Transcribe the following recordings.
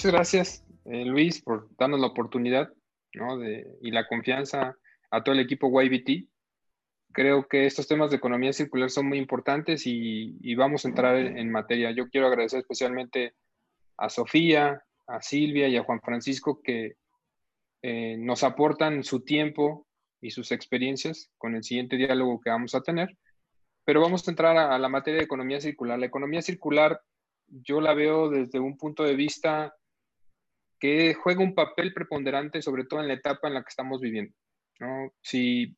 muchas gracias, eh, Luis, por darnos la oportunidad y la confianza a todo el equipo YBT. Creo que estos temas de economía circular son muy importantes y, vamos a entrar en, materia. Yo quiero agradecer especialmente a Sofía, a Silvia y a Juan Francisco que eh, nos aportan su tiempo y sus experiencias con el siguiente diálogo que vamos a tener. Pero vamos a entrar a, la materia de economía circular. La economía circular yo la veo desde un punto de vista que juega un papel preponderante, sobre todo en la etapa en la que estamos viviendo. Si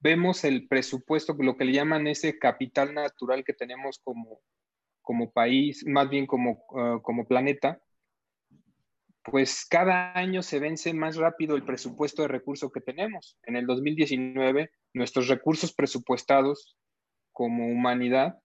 vemos el presupuesto, lo que le llaman ese capital natural que tenemos como, como país, más bien como, ah, como planeta, pues cada año se vence más rápido el presupuesto de recursos que tenemos. En el 2019, nuestros recursos presupuestados como humanidad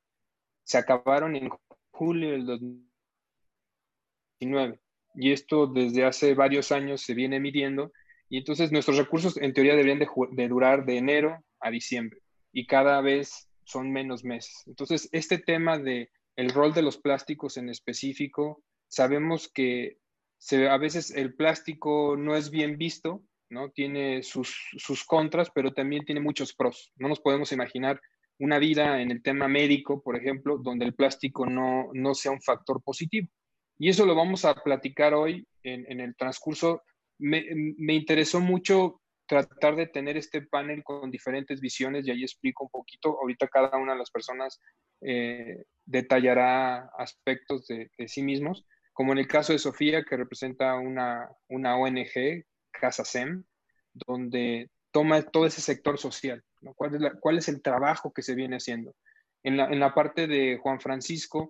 se acabaron en julio del 2019. Y esto desde hace varios años se viene midiendo. Y entonces nuestros recursos en teoría deberían de, durar de enero a diciembre. Y cada vez son menos meses. Entonces, este tema de el rol de los plásticos en específico, sabemos que a veces el plástico no es bien visto, ¿no? Tiene sus, sus, contras, pero también tiene muchos pros. No nos podemos imaginar una vida en el tema médico, por ejemplo, donde el plástico no, no sea un factor positivo. Y eso lo vamos a platicar hoy en, en el transcurso. Me, me, interesó mucho tratar de tener este panel con diferentes visiones y ahí explico un poquito. Ahorita cada una de las personas eh, detallará aspectos de, sí mismos como en el caso de Sofía, que representa una, una ONG, Casa SEM, donde toma todo ese sector social, ¿Cuál, es ¿Cuál, es el trabajo que se viene haciendo? En la, en la, parte de Juan Francisco,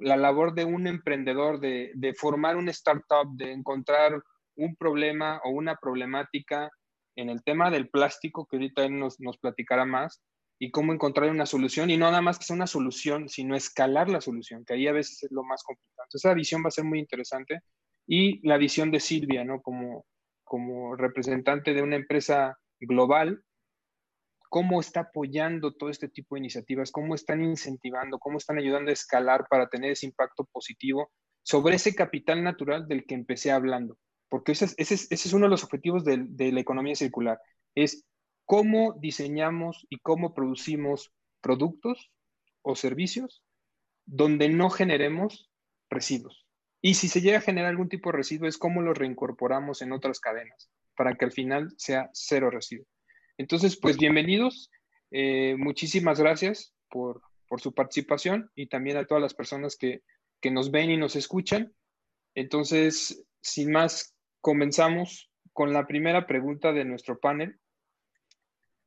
la labor de un emprendedor, de, formar un startup, de encontrar un problema o una problemática en el tema del plástico, que ahorita él nos, platicará más, y cómo encontrar una solución y no nada más que sea una solución, sino escalar la solución, que ahí a veces es lo más complicado. Esa visión va a ser muy interesante y la visión de Silvia, ¿no? Como, como representante de una empresa global, cómo está apoyando todo este tipo de iniciativas, cómo están incentivando, cómo están ayudando a escalar para tener ese impacto positivo sobre ese capital natural del que empecé hablando. Porque ese es, uno de los objetivos de, de la economía circular, es cómo diseñamos y cómo producimos productos o servicios donde no generemos residuos. Y si se llega a generar algún tipo de residuo, es cómo lo reincorporamos en otras cadenas para que al final sea cero residuo. Entonces, pues bienvenidos. Eh, muchísimas gracias por, su participación y también a todas las personas que, nos ven y nos escuchan. Entonces, sin más, comenzamos con la primera pregunta de nuestro panel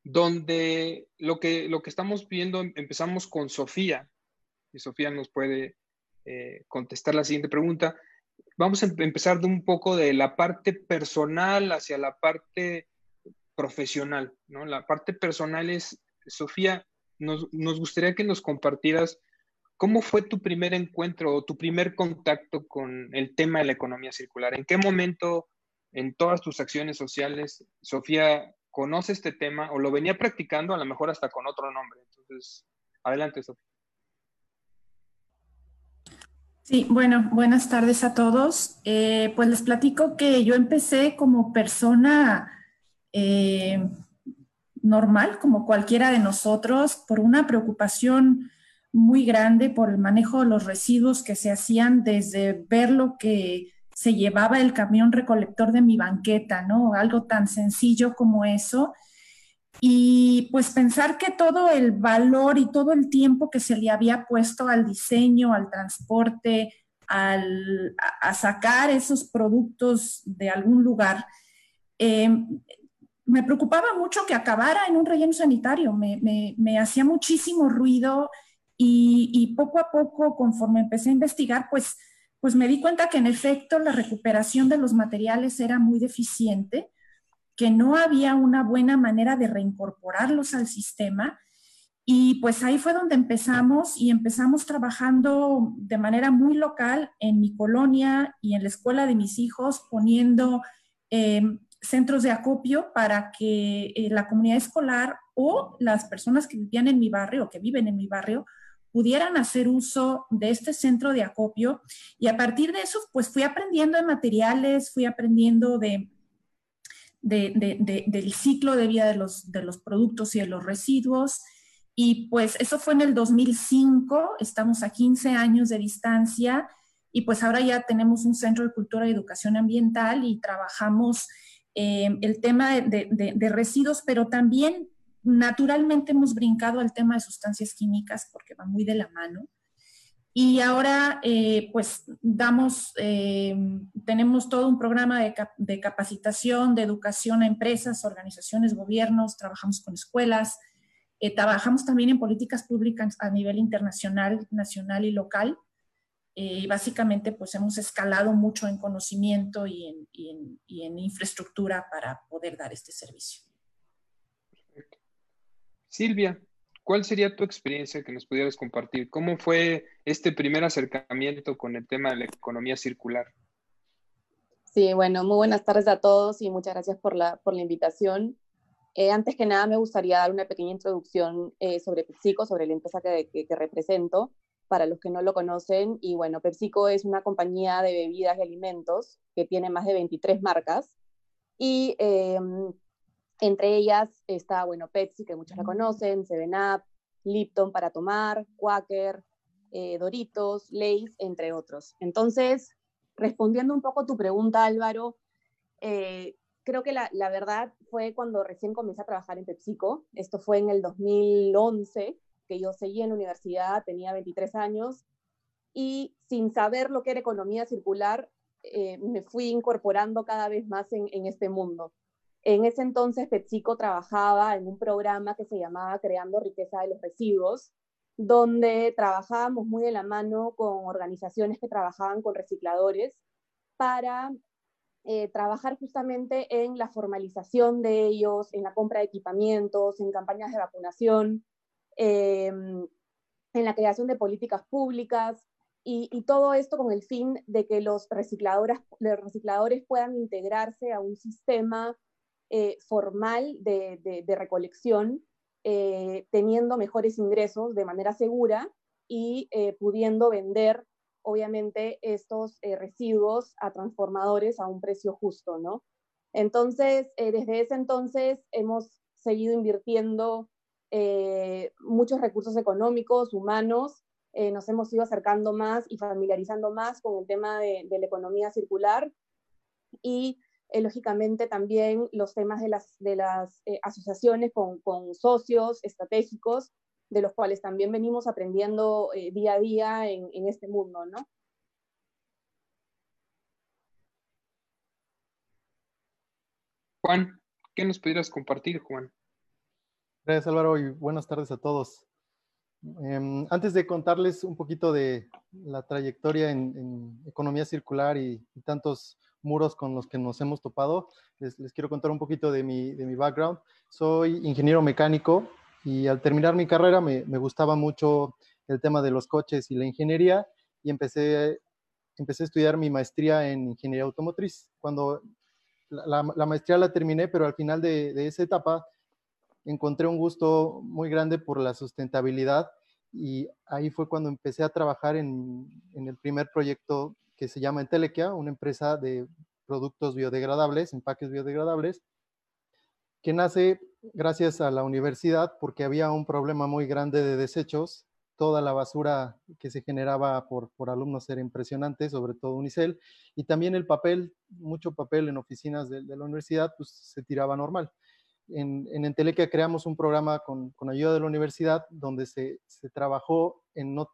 donde lo que, lo que estamos viendo, empezamos con Sofía, y Sofía nos puede eh, contestar la siguiente pregunta. Vamos a empezar de un poco de la parte personal hacia la parte profesional, ¿no? La parte personal es, Sofía, nos, nos gustaría que nos compartieras cómo fue tu primer encuentro o tu primer contacto con el tema de la economía circular. ¿En qué momento en todas tus acciones sociales, Sofía conoce este tema o lo venía practicando a lo mejor hasta con otro nombre. Entonces, adelante, Sofía. Sí, bueno, buenas tardes a todos. Eh, pues les platico que yo empecé como persona eh, normal, como cualquiera de nosotros, por una preocupación muy grande por el manejo de los residuos que se hacían desde ver lo que se llevaba el camión recolector de mi banqueta, ¿no? Algo tan sencillo como eso. Y pues pensar que todo el valor y todo el tiempo que se le había puesto al diseño, al transporte, al, a sacar esos productos de algún lugar, eh, me preocupaba mucho que acabara en un relleno sanitario, me, me, hacía muchísimo ruido y, y poco a poco, conforme empecé a investigar, pues pues me di cuenta que en efecto la recuperación de los materiales era muy deficiente, que no había una buena manera de reincorporarlos al sistema. Y pues ahí fue donde empezamos y empezamos trabajando de manera muy local en mi colonia y en la escuela de mis hijos, poniendo em, centros de acopio para que eh, la comunidad escolar o las personas que vivían en mi barrio o que viven en mi barrio pudieran hacer uso de este centro de acopio. Y a partir de eso, pues fui aprendiendo de materiales, fui aprendiendo de, del ciclo de vida de los, de los productos y de los residuos. Y pues eso fue en el 2005, estamos a 15 años de distancia y pues ahora ya tenemos un centro de cultura y educación ambiental y trabajamos eh, el tema de, residuos, pero también naturalmente hemos brincado al tema de sustancias químicas porque va muy de la mano. Y ahora, eh, pues, damos, eh, tenemos todo un programa de, de, capacitación, de educación a empresas, organizaciones, gobiernos, trabajamos con escuelas, trabajamos también en políticas públicas a nivel internacional, nacional y local. Eh, y básicamente pues hemos escalado mucho en conocimiento y en, y en, infraestructura para poder dar este servicio. Perfecto. Silvia, ¿cuál sería tu experiencia que nos pudieras compartir? ¿Cómo fue este primer acercamiento con el tema de la economía circular? Sí, bueno, muy buenas tardes a todos y muchas gracias por la, por la invitación. Eh, antes que nada, me gustaría dar una pequeña introducción eh, sobre PepsiCo, sobre la empresa que, que, que represento para los que no lo conocen. Y bueno, PepsiCo es una compañía de bebidas y alimentos que tiene más de 23 marcas. Y em, entre ellas está, bueno, Pepsi, que muchos la conocen, Seven Up, Lipton para tomar, Quaker, eh, Doritos, Lay's, entre otros. Entonces, respondiendo un poco a tu pregunta, Álvaro, eh, creo que la, la, verdad fue cuando recién comencé a trabajar en PepsiCo. Esto fue en el 2011 que yo seguía en la universidad, tenía 23 años, y sin saber lo que era economía circular, eh, me fui incorporando cada vez más en, este mundo. En ese entonces, PepsiCo trabajaba en un programa que se llamaba Creando Riqueza de los Residuos, donde trabajábamos muy de la mano con organizaciones que trabajaban con recicladores para eh, trabajar justamente en la formalización de ellos, en la compra de equipamientos, en campañas de vacunación, Em, en la creación de políticas públicas y, todo esto con el fin de que los recicladores, los recicladores puedan integrarse a un sistema eh, formal de, recolección, eh, teniendo mejores ingresos de manera segura y eh, pudiendo vender, obviamente, estos residuos a transformadores a un precio justo, ¿no? Entonces, desde ese entonces hemos seguido invirtiendo eh, muchos recursos económicos, humanos, eh, nos hemos ido acercando más y familiarizando más con el tema de, la economía circular y eh, lógicamente también los temas de las, de las asociaciones con, con, socios estratégicos, de los cuales también venimos aprendiendo día a día en, en este mundo, ¿no? Juan, ¿qué nos pudieras compartir, Juan? Gracias Álvaro y buenas tardes a todos. Em, antes de contarles un poquito de la trayectoria en, economía circular y, tantos muros con los que nos hemos topado, les, quiero contar un poquito de mi, background. Soy ingeniero mecánico y al terminar mi carrera me, gustaba mucho el tema de los coches y la ingeniería y empecé, empecé a estudiar mi maestría en ingeniería automotriz. Cuando la, maestría la terminé, pero al final de esa etapa encontré un gusto muy grande por la sustentabilidad y ahí fue cuando empecé a trabajar en, el primer proyecto que se llama Entelequia, una empresa de productos biodegradables, empaques biodegradables, que nace gracias a la universidad porque había un problema muy grande de desechos. Toda la basura que se generaba por, alumnos era impresionante, sobre todo Unicel, y también el papel, mucho papel en oficinas de, de la universidad, pues se tiraba normal en, en Entelequia creamos un programa con, ayuda de la universidad donde se, trabajó en no,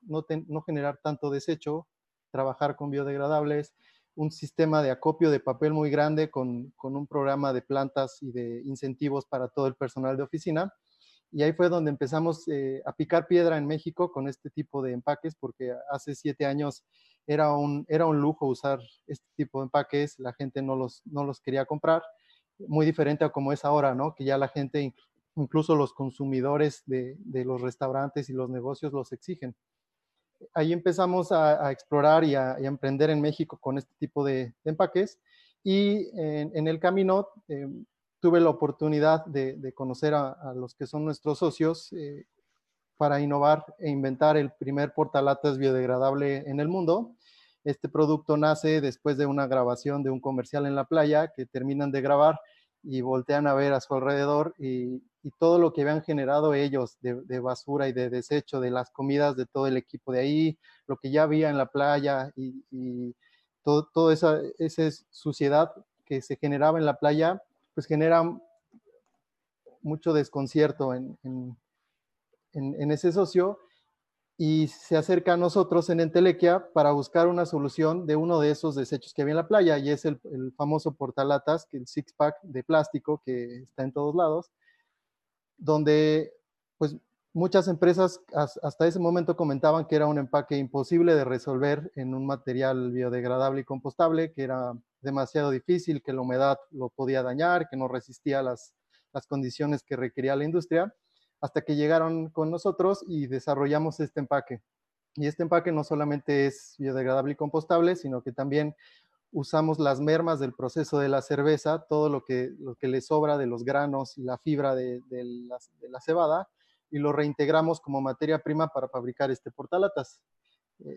generar tanto desecho, trabajar con biodegradables, un sistema de acopio de papel muy grande con, con, un programa de plantas y de incentivos para todo el personal de oficina. Y ahí fue donde empezamos eh, a picar piedra en México con este tipo de empaques, porque hace siete años era un, era un lujo usar este tipo de empaques, la gente no los, no los quería comprar muy diferente a como es ahora, ¿no? Que ya la gente, incluso los consumidores de, los restaurantes y los negocios los exigen. Ahí empezamos a, explorar y a, emprender en México con este tipo de, empaques y en, el camino eh, tuve la oportunidad de, conocer a, los que son nuestros socios, eh, para innovar e inventar el primer portalatas biodegradable en el mundo. Este producto nace después de una grabación de un comercial en la playa que terminan de grabar y voltean a ver a su alrededor y, todo lo que habían generado ellos de, basura y de desecho de las comidas de todo el equipo de ahí, lo que ya había en la playa y, toda esa, esa, suciedad que se generaba en la playa, pues genera mucho desconcierto en, en, ese socio y se acerca a nosotros en Entelequia para buscar una solución de uno de esos desechos que había en la playa y es el, famoso portalatas, el six pack de plástico que está en todos lados, donde pues muchas empresas hasta ese momento comentaban que era un empaque imposible de resolver en un material biodegradable y compostable, que era demasiado difícil, que la humedad lo podía dañar, que no resistía las, las condiciones que requería la industria, hasta que llegaron con nosotros y desarrollamos este empaque. Y este empaque no solamente es biodegradable y compostable, sino que también usamos las mermas del proceso de la cerveza, todo lo que, lo que le sobra de los granos y la fibra de, la, de la cebada, y lo reintegramos como materia prima para fabricar este portalatas.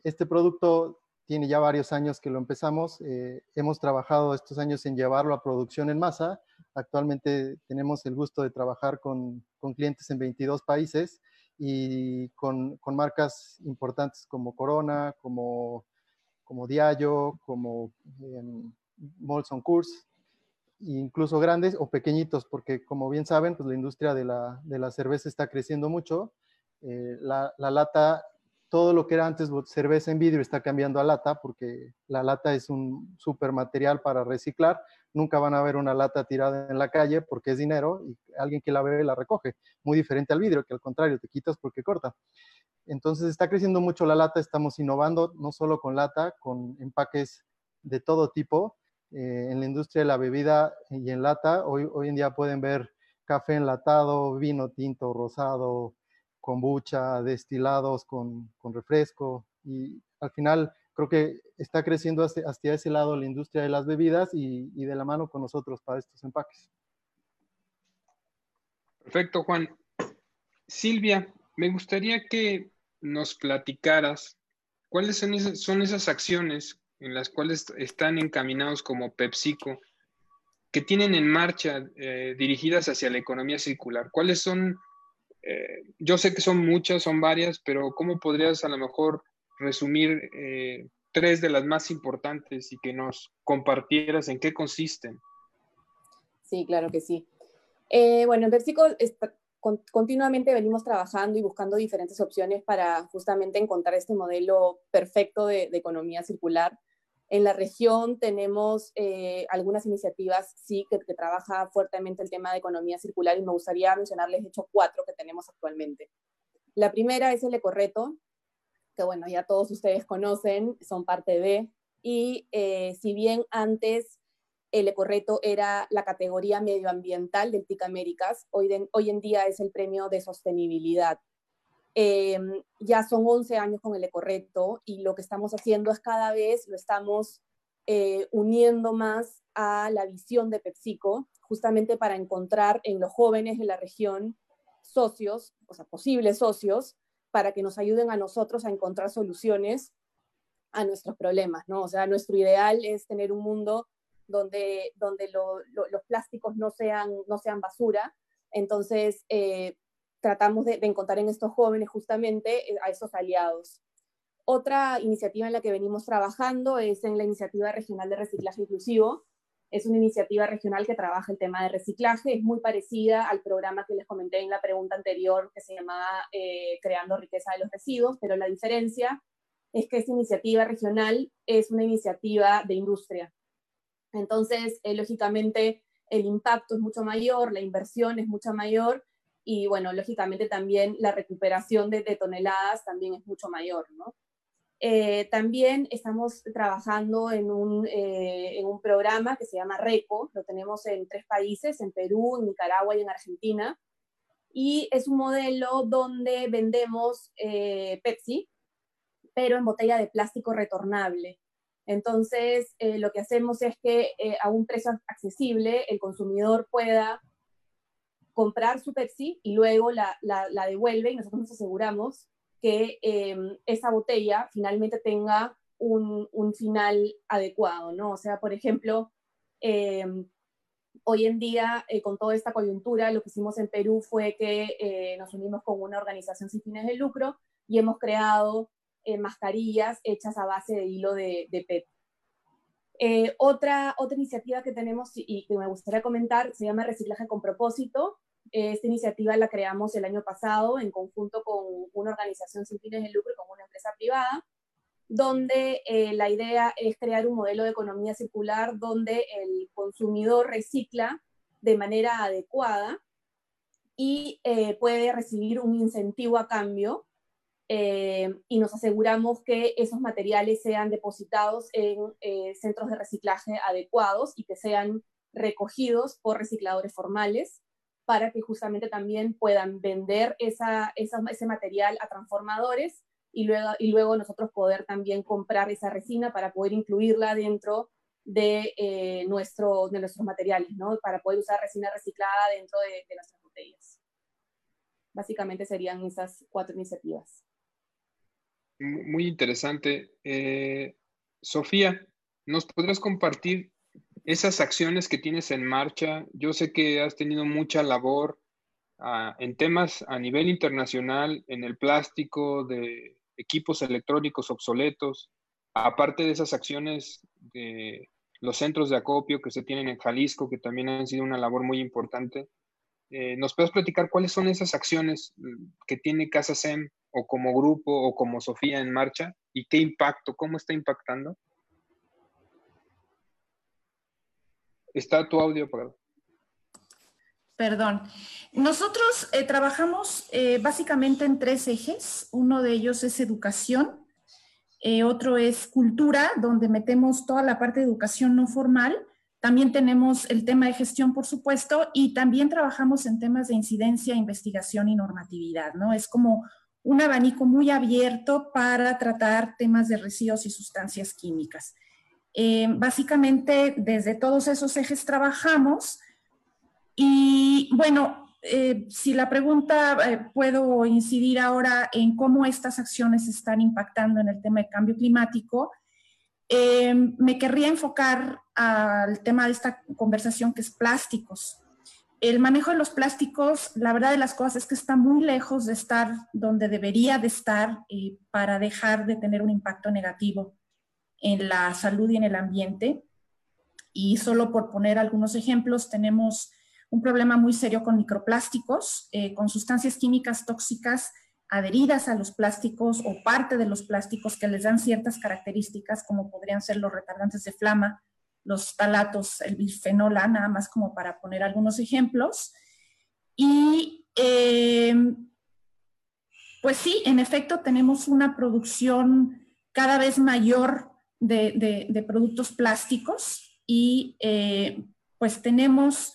Este producto tiene ya varios años que lo empezamos. Eh, hemos trabajado estos años en llevarlo a producción en masa. Actualmente tenemos el gusto de trabajar con, con clientes en 22 países y con, con, marcas importantes como Corona, como, como Diallo, como eh, Molson Coors, incluso grandes o pequeñitos, porque como bien saben, pues la industria de la, de la cerveza está creciendo mucho. Eh, la, la, lata todo lo que era antes cerveza en vidrio está cambiando a lata porque la lata es un super material para reciclar. Nunca van a ver una lata tirada en la calle porque es dinero y alguien que la bebe la recoge. Muy diferente al vidrio, que al contrario te quitas porque corta. Entonces está creciendo mucho la lata, estamos innovando no solo con lata, con empaques de todo tipo. Eh, en la industria de la bebida y en lata, hoy, hoy en día pueden ver café enlatado, vino tinto, rosado, kombucha, destilados con, con refresco y al final creo que está creciendo hacia, hacia, ese lado la industria de las bebidas y, y, de la mano con nosotros para estos empaques. Perfecto, Juan. Silvia, me gustaría que nos platicaras cuáles son esas, son esas acciones en las cuales están encaminados como PepsiCo, que tienen en marcha eh, dirigidas hacia la economía circular. ¿Cuáles son eh, yo sé que son muchas, son varias, pero ¿cómo podrías a lo mejor resumir eh, tres de las más importantes y que nos compartieras en qué consisten? Sí, claro que sí. Eh, bueno, en PepsiCo continuamente venimos trabajando y buscando diferentes opciones para justamente encontrar este modelo perfecto de economía circular en la región tenemos eh, algunas iniciativas, sí, que, que, trabaja fuertemente el tema de economía circular y me gustaría mencionarles, de hecho, cuatro que tenemos actualmente. La primera es el Ecoreto, que bueno, ya todos ustedes conocen, son parte de, y eh, si bien antes el Ecoreto era la categoría medioambiental del TIC Américas, hoy, hoy en día es el premio de sostenibilidad. Em, ya son 11 años con el Ecorreto y lo que estamos haciendo es cada vez lo estamos eh, uniendo más a la visión de PepsiCo, justamente para encontrar en los jóvenes de la región socios, o sea, posibles socios, para que nos ayuden a nosotros a encontrar soluciones a nuestros problemas, ¿no? O sea, nuestro ideal es tener un mundo donde, donde los plásticos no sean, no sean basura. Entonces, eh, tratamos de, encontrar en estos jóvenes justamente eh, a esos aliados. Otra iniciativa en la que venimos trabajando es en la iniciativa regional de reciclaje inclusivo. Es una iniciativa regional que trabaja el tema de reciclaje, es muy parecida al programa que les comenté en la pregunta anterior que se llamaba eh, Creando riqueza de los residuos, pero la diferencia es que esta iniciativa regional es una iniciativa de industria. Entonces, eh, lógicamente, el impacto es mucho mayor, la inversión es mucho mayor y bueno, lógicamente también la recuperación de, toneladas también es mucho mayor, ¿no? Eh, también estamos trabajando en un, eh, en un, programa que se llama RECO, lo tenemos en tres países, en Perú, en Nicaragua y en Argentina, y es un modelo donde vendemos eh, Pepsi, pero en botella de plástico retornable. Entonces, lo que hacemos es que a un precio accesible el consumidor pueda comprar su Pepsi y luego la, la, devuelve y nosotros nos aseguramos que em, esa botella finalmente tenga un, un, final adecuado, ¿no? O sea, por ejemplo, em, hoy en día, eh, con toda esta coyuntura, lo que hicimos en Perú fue que eh, nos unimos con una organización sin fines de lucro y hemos creado eh, mascarillas hechas a base de hilo de, de PET. otra, otra iniciativa que tenemos y que me gustaría comentar se llama Reciclaje con propósito. Esta iniciativa la creamos el año pasado en conjunto con una organización sin fines de lucro y con una empresa privada donde eh, la idea es crear un modelo de economía circular donde el consumidor recicla de manera adecuada y eh, puede recibir un incentivo a cambio eh, y nos aseguramos que esos materiales sean depositados en centros de reciclaje adecuados y que sean recogidos por recicladores formales para que justamente también puedan vender ese material a transformadores y luego, y luego nosotros poder también comprar esa resina para poder incluirla dentro de, eh, nuestro, de nuestros materiales, ¿no? Para poder usar resina reciclada dentro de, nuestras botellas. Básicamente serían esas cuatro iniciativas. Muy interesante. Eh, Sofía, ¿nos podrías compartir esas acciones que tienes en marcha? Yo sé que has tenido mucha labor ah, en temas a nivel internacional, en el plástico, de equipos electrónicos obsoletos, aparte de esas acciones de los centros de acopio que se tienen en Jalisco, que también han sido una labor muy importante. Eh, ¿Nos puedes platicar cuáles son esas acciones mm, que tiene Casa SEM o como grupo o como Sofía en marcha y qué impacto, cómo está impactando? Está tu audio apagado. Perdón. Nosotros eh, trabajamos eh, básicamente en tres ejes. Uno de ellos es educación, eh, otro es cultura, donde metemos toda la parte de educación no formal. También tenemos el tema de gestión, por supuesto, y también trabajamos en temas de incidencia, investigación y normatividad, ¿no? Es como un abanico muy abierto para tratar temas de residuos y sustancias químicas. básicamente, desde todos esos ejes trabajamos y bueno, eh, si la pregunta eh, puedo incidir ahora en cómo estas acciones están impactando en el tema de cambio climático, eh, me querría enfocar al tema de esta conversación que es plásticos. El manejo de los plásticos, la verdad de las cosas es que está muy lejos de estar donde debería de estar para dejar de tener un impacto negativo en la salud y en el ambiente. Y solo por poner algunos ejemplos, tenemos un problema muy serio con microplásticos, eh, con sustancias químicas tóxicas adheridas a los plásticos o parte de los plásticos que les dan ciertas características, como podrían ser los retardantes de flama, los talatos, el bifenol nada más como para poner algunos ejemplos. Y eh, pues sí, en efecto, tenemos una producción cada vez mayor de, productos plásticos y eh, pues tenemos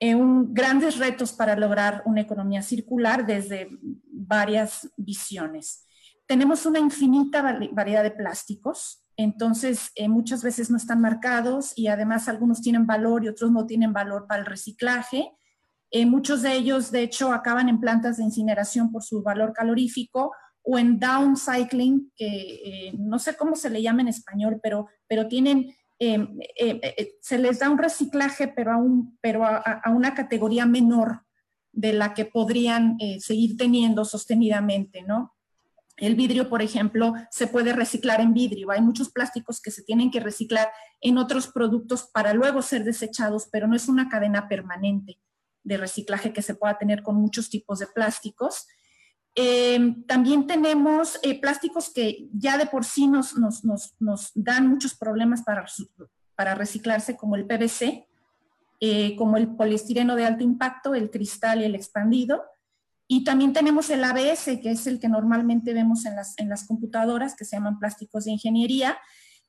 un, grandes retos para lograr una economía circular desde varias visiones. Tenemos una infinita variedad de plásticos, entonces eh, muchas veces no están marcados y además algunos tienen valor y otros no tienen valor para el reciclaje. Eh, muchos de ellos, de hecho, acaban en plantas de incineración por su valor calorífico o en downcycling, que eh, no sé cómo se le llama en español, pero, pero tienen eh, se les da un reciclaje, pero, a, un, pero a, una categoría menor de la que podrían seguir teniendo sostenidamente, ¿no? El vidrio, por ejemplo, se puede reciclar en vidrio. Hay muchos plásticos que se tienen que reciclar en otros productos para luego ser desechados, pero no es una cadena permanente de reciclaje que se pueda tener con muchos tipos de plásticos. Em, también tenemos eh, plásticos que ya de por sí nos, dan muchos problemas para, para, reciclarse, como el PVC, eh, como el poliestireno de alto impacto, el cristal y el expandido. Y también tenemos el ABS, que es el que normalmente vemos en las, en las computadoras, que se llaman plásticos de ingeniería.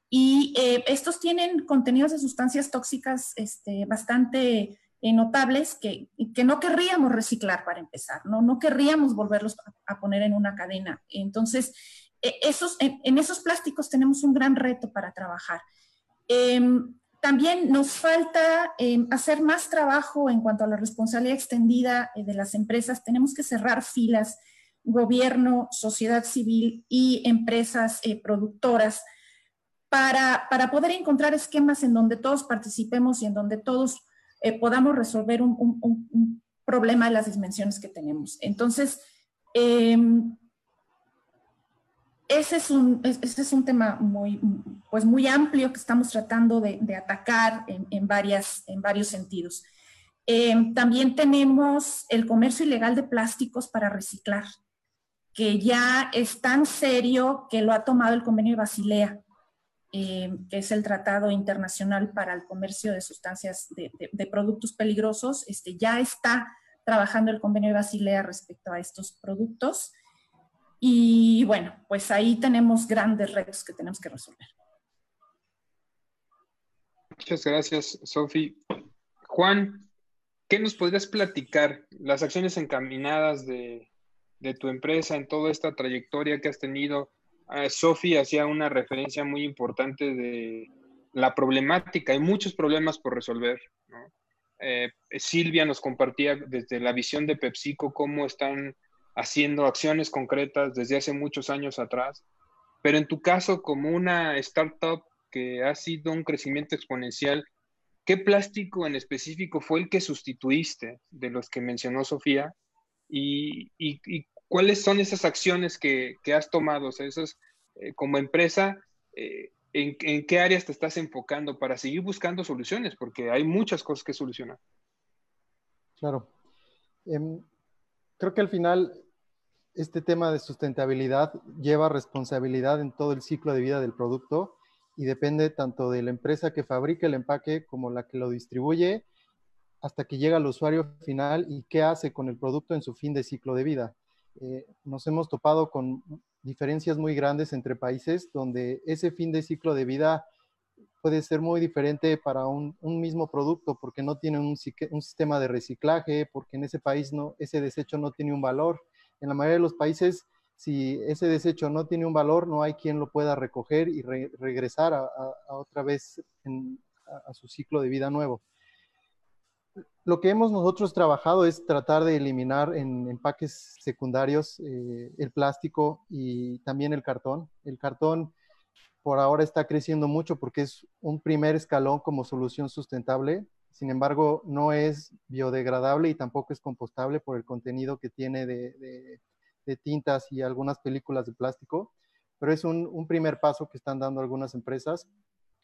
Y eh, estos tienen contenidos de sustancias tóxicas este, bastante eh, notables que, que, no querríamos reciclar para empezar, ¿no? No querríamos volverlos a, poner en una cadena. Entonces, e, esos, en, esos plásticos tenemos un gran reto para trabajar. También nos falta em, hacer más trabajo en cuanto a la responsabilidad extendida eh, de las empresas. Tenemos que cerrar filas, gobierno, sociedad civil y empresas eh, productoras para, poder encontrar esquemas en donde todos participemos y en donde todos eh, podamos resolver un, problema de las dimensiones que tenemos. Entonces, em, ese es un, ese es un tema muy, pues muy amplio que estamos tratando de, atacar en, varias, en varios sentidos. Em, también tenemos el comercio ilegal de plásticos para reciclar, que ya es tan serio que lo ha tomado el convenio de Basilea, em, que es el Tratado Internacional para el Comercio de Sustancias de, de, Productos Peligrosos. Este, ya está trabajando el convenio de Basilea respecto a estos productos. Y bueno, pues ahí tenemos grandes retos que tenemos que resolver. Muchas gracias, Sofi. Juan, ¿qué nos podrías platicar? Las acciones encaminadas de, tu empresa en toda esta trayectoria que has tenido. Uh, Sofi hacía una referencia muy importante de la problemática. Hay muchos problemas por resolver. Eh, Silvia nos compartía desde la visión de PepsiCo cómo están haciendo acciones concretas desde hace muchos años atrás, pero en tu caso, como una startup que ha sido un crecimiento exponencial, ¿qué plástico en específico fue el que sustituiste de los que mencionó Sofía? ¿Y, cuáles son esas acciones que, has tomado? O esas, eh, como empresa, eh, ¿en, ¿en qué áreas te estás enfocando para seguir buscando soluciones? Porque hay muchas cosas que solucionar. Claro. Em, creo que al final este tema de sustentabilidad lleva responsabilidad en todo el ciclo de vida del producto y depende tanto de la empresa que fabrica el empaque como la que lo distribuye hasta que llega al usuario final y qué hace con el producto en su fin de ciclo de vida. Eh, nos hemos topado con diferencias muy grandes entre países donde ese fin de ciclo de vida puede ser muy diferente para un, mismo producto porque no tiene un, sistema de reciclaje, porque en ese país no, ese desecho no tiene un valor en la mayoría de los países, si ese desecho no tiene un valor, no hay quien lo pueda recoger y regresar a, otra vez a, su ciclo de vida nuevo. Lo que hemos nosotros trabajado es tratar de eliminar en empaques secundarios eh, el plástico y también el cartón. El cartón por ahora está creciendo mucho porque es un primer escalón como solución sustentable. Sin embargo, no es biodegradable y tampoco es compostable por el contenido que tiene de, tintas y algunas películas de plástico, pero es un, primer paso que están dando algunas empresas.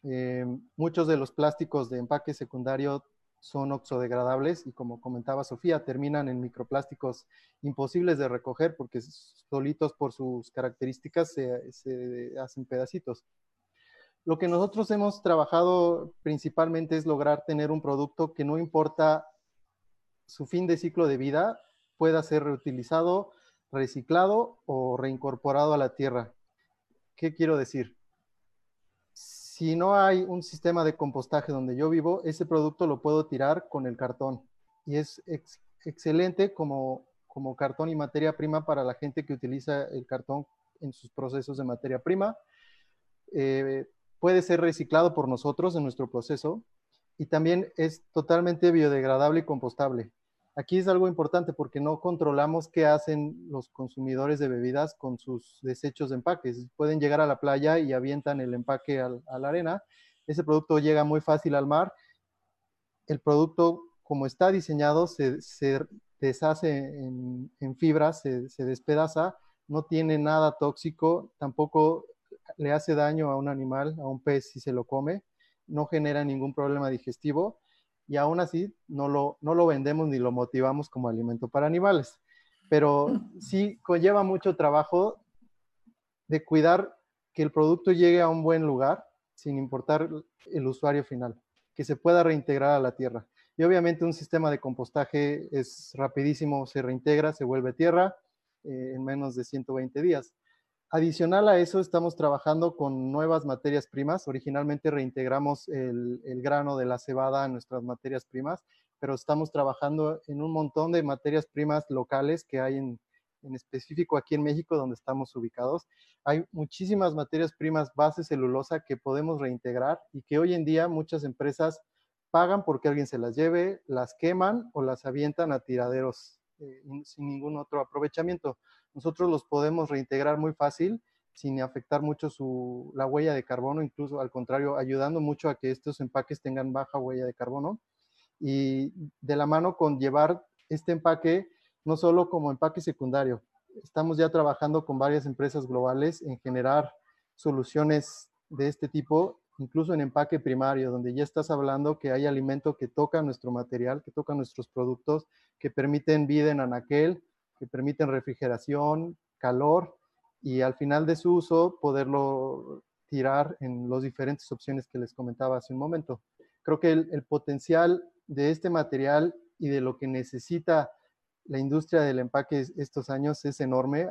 Eh, muchos de los plásticos de empaque secundario son oxodegradables y como comentaba Sofía, terminan en microplásticos imposibles de recoger porque solitos por sus características se hacen pedacitos. Lo que nosotros hemos trabajado principalmente es lograr tener un producto que no importa su fin de ciclo de vida, pueda ser reutilizado, reciclado o reincorporado a la tierra. ¿Qué quiero decir? Si no hay un sistema de compostaje donde yo vivo, ese producto lo puedo tirar con el cartón. Y es excelente como, como cartón y materia prima para la gente que utiliza el cartón en sus procesos de materia prima. Eh, puede ser reciclado por nosotros en nuestro proceso y también es totalmente biodegradable y compostable. Aquí es algo importante porque no controlamos qué hacen los consumidores de bebidas con sus desechos de empaques. Pueden llegar a la playa y avientan el empaque a la arena. Ese producto llega muy fácil al mar. El producto, como está diseñado, se, deshace en, fibras, se, se despedaza, no tiene nada tóxico, tampoco le hace daño a un animal, a un pez si se lo come, no genera ningún problema digestivo y aún así no lo, no lo vendemos ni lo motivamos como alimento para animales. Pero sí conlleva mucho trabajo de cuidar que el producto llegue a un buen lugar sin importar el usuario final, que se pueda reintegrar a la tierra. Y obviamente un sistema de compostaje es rapidísimo, se reintegra, se vuelve tierra eh, en menos de 120 días. Adicional a eso, estamos trabajando con nuevas materias primas. Originalmente reintegramos el, grano de la cebada a nuestras materias primas, pero estamos trabajando en un montón de materias primas locales que hay en, específico aquí en México, donde estamos ubicados, hay muchísimas materias primas base celulosa que podemos reintegrar y que hoy en día muchas empresas pagan porque alguien se las lleve, las queman o las avientan a tiraderos eh, sin ningún otro aprovechamiento. Nosotros los podemos reintegrar muy fácil sin afectar mucho su, la huella de carbono, incluso al contrario, ayudando mucho a que estos empaques tengan baja huella de carbono. Y de la mano con llevar este empaque no solo como empaque secundario, estamos ya trabajando con varias empresas globales en generar soluciones de este tipo, incluso en empaque primario, donde ya estás hablando que hay alimento que toca nuestro material, que toca nuestros productos, que permiten vida en anaquel, que permiten refrigeración, calor y al final de su uso poderlo tirar en las diferentes opciones que les comentaba hace un momento. Creo que el, potencial de este material y de lo que necesita la industria del empaque estos años es enorme.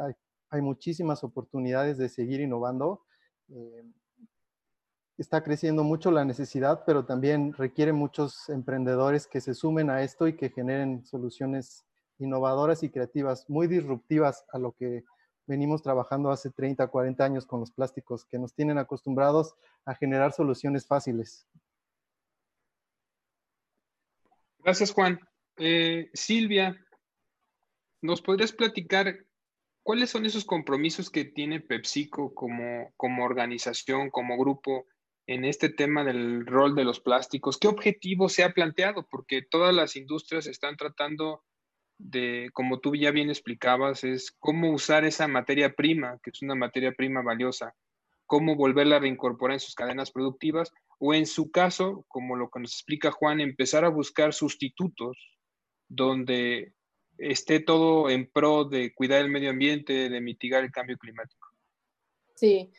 Hay, muchísimas oportunidades de seguir innovando. Eh, está creciendo mucho la necesidad, pero también requiere muchos emprendedores que se sumen a esto y que generen soluciones innovadoras y creativas, muy disruptivas a lo que venimos trabajando hace 30, 40 años con los plásticos, que nos tienen acostumbrados a generar soluciones fáciles. Gracias, Juan. Eh, Silvia, ¿nos podrías platicar cuáles son esos compromisos que tiene PepsiCo como, como organización, como grupo, en este tema del rol de los plásticos? ¿Qué objetivo se ha planteado? Porque todas las industrias están tratando de, como tú ya bien explicabas, es cómo usar esa materia prima, que es una materia prima valiosa, cómo volverla a reincorporar en sus cadenas productivas o en su caso, como lo que nos explica Juan, empezar a buscar sustitutos donde esté todo en pro de cuidar el medio ambiente, de mitigar el cambio climático. Sí,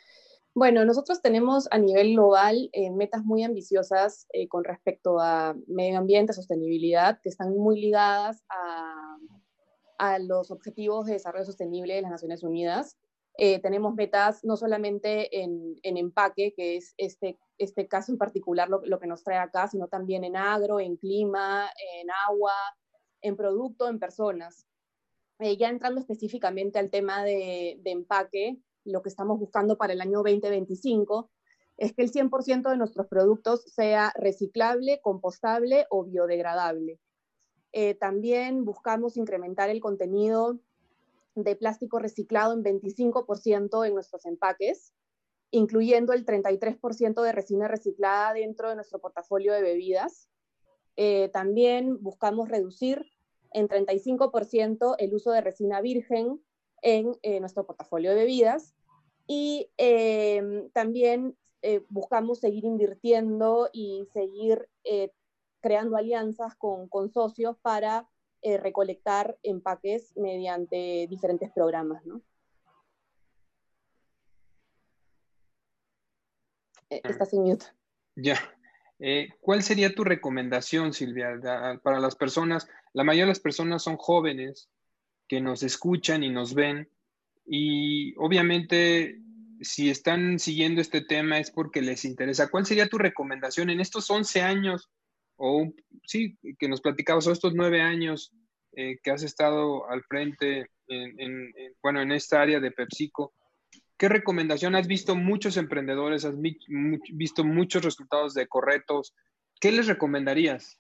bueno, nosotros tenemos a nivel global eh, metas muy ambiciosas eh, con respecto a medio ambiente, sostenibilidad, que están muy ligadas a, a los objetivos de desarrollo sostenible de las Naciones Unidas. Eh, tenemos metas no solamente en, en, empaque, que es este, este caso en particular lo, lo, que nos trae acá, sino también en agro, en clima, en agua, en producto, en personas. ya entrando específicamente al tema de, de empaque, lo que estamos buscando para el año 2025 es que el 100% de nuestros productos sea reciclable, compostable o biodegradable. Eh, también buscamos incrementar el contenido de plástico reciclado en 25% en nuestros empaques, incluyendo el 33% de resina reciclada dentro de nuestro portafolio de bebidas. Eh, también buscamos reducir en 35% el uso de resina virgen en eh, nuestro portafolio de bebidas y em, también eh, buscamos seguir invirtiendo y seguir eh, creando alianzas con, con socios para eh, recolectar empaques mediante diferentes programas. ¿no? Ah. Estás en mute. Ya. ¿Cuál sería tu recomendación, Silvia, para las personas? La mayoría de las personas son jóvenes que nos escuchan y nos ven y obviamente, si están siguiendo este tema es porque les interesa. ¿Cuál sería tu recomendación en estos 11 años, o sí, que nos platicabas, o estos 9 años eh, que has estado al frente, en, bueno, en esta área de PepsiCo? ¿Qué recomendación? Has visto muchos emprendedores, has visto muchos resultados de corretos. ¿Qué les recomendarías?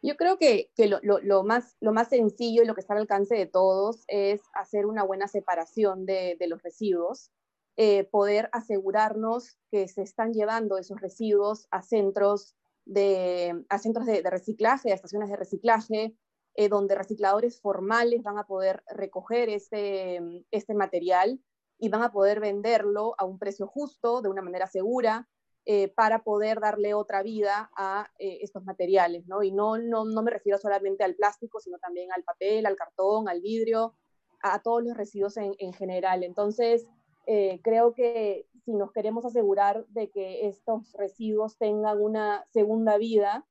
Yo creo que, lo, más, lo más sencillo y lo que está al alcance de todos es hacer una buena separación de, los residuos, eh, poder asegurarnos que se están llevando esos residuos a centros de, a centros de, reciclaje, a estaciones de reciclaje, eh, donde recicladores formales van a poder recoger este, este material y van a poder venderlo a un precio justo, de una manera segura, eh, para poder darle otra vida a eh, estos materiales, ¿no? Y no, no, no, me refiero solamente al plástico, sino también al papel, al cartón, al vidrio, a, todos los residuos en, en general. Entonces, eh, creo que si nos queremos asegurar de que estos residuos tengan una segunda vida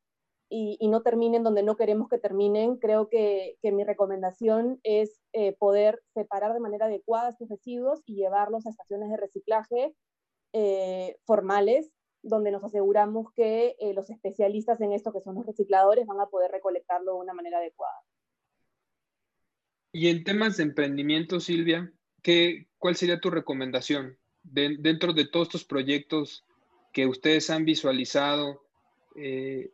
y, y no terminen donde no queremos que terminen, creo que, que mi recomendación es poder separar de manera adecuada estos residuos y llevarlos a estaciones de reciclaje formales donde nos aseguramos que eh, los especialistas en esto, que son los recicladores, van a poder recolectarlo de una manera adecuada. Y en temas de emprendimiento, Silvia, ¿qué, ¿cuál sería tu recomendación dentro de todos estos proyectos que ustedes han visualizado? Eh,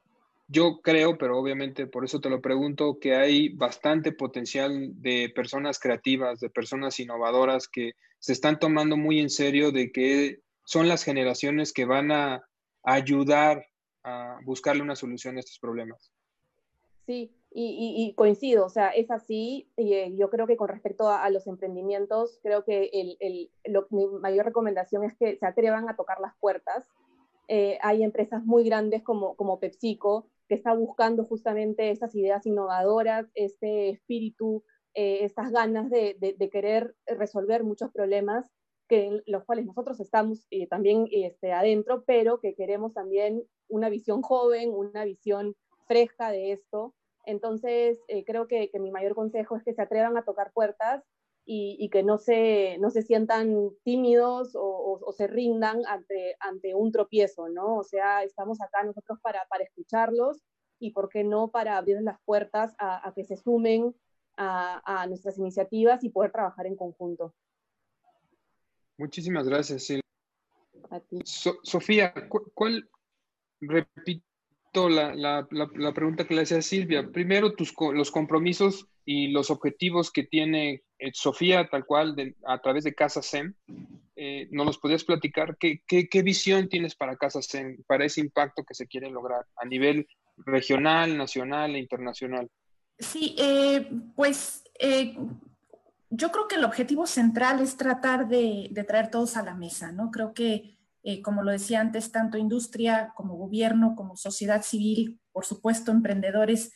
yo creo, pero obviamente por eso te lo pregunto, que hay bastante potencial de personas creativas, de personas innovadoras que se están tomando muy en serio de que son las generaciones que van a ayudar a buscarle una solución a estos problemas. Sí, y, coincido, o sea, es así. Y, eh, yo creo que con respecto a, los emprendimientos, creo que el, mi mayor recomendación es que se atrevan a tocar las puertas. Eh, hay empresas muy grandes como, como PepsiCo que está buscando justamente esas ideas innovadoras, este espíritu, eh, estas ganas de, querer resolver muchos problemas que los cuales nosotros estamos también este, adentro, pero que queremos también una visión joven, una visión fresca de esto. Entonces, eh, creo que, mi mayor consejo es que se atrevan a tocar puertas y, que no se, no se sientan tímidos o, se rindan ante, ante un tropiezo, ¿no? O sea, estamos acá nosotros para, para escucharlos y, ¿por qué no?, para abrir las puertas a, que se sumen a, nuestras iniciativas y poder trabajar en conjunto. Muchísimas gracias, Silvia. Sofía, ¿cuál, repito la, pregunta que le hacía Silvia. Primero, tus, los compromisos y los objetivos que tiene eh, Sofía, tal cual, a través de Casa SEM. Eh, ¿Nos los podrías platicar? ¿Qué, ¿Qué, visión tienes para Casa SEM, para ese impacto que se quiere lograr a nivel regional, nacional e internacional? Sí, eh, pues yo creo que el objetivo central es tratar de, traer todos a la mesa, ¿no? Creo que eh, como lo decía antes, tanto industria como gobierno, como sociedad civil, por supuesto, emprendedores,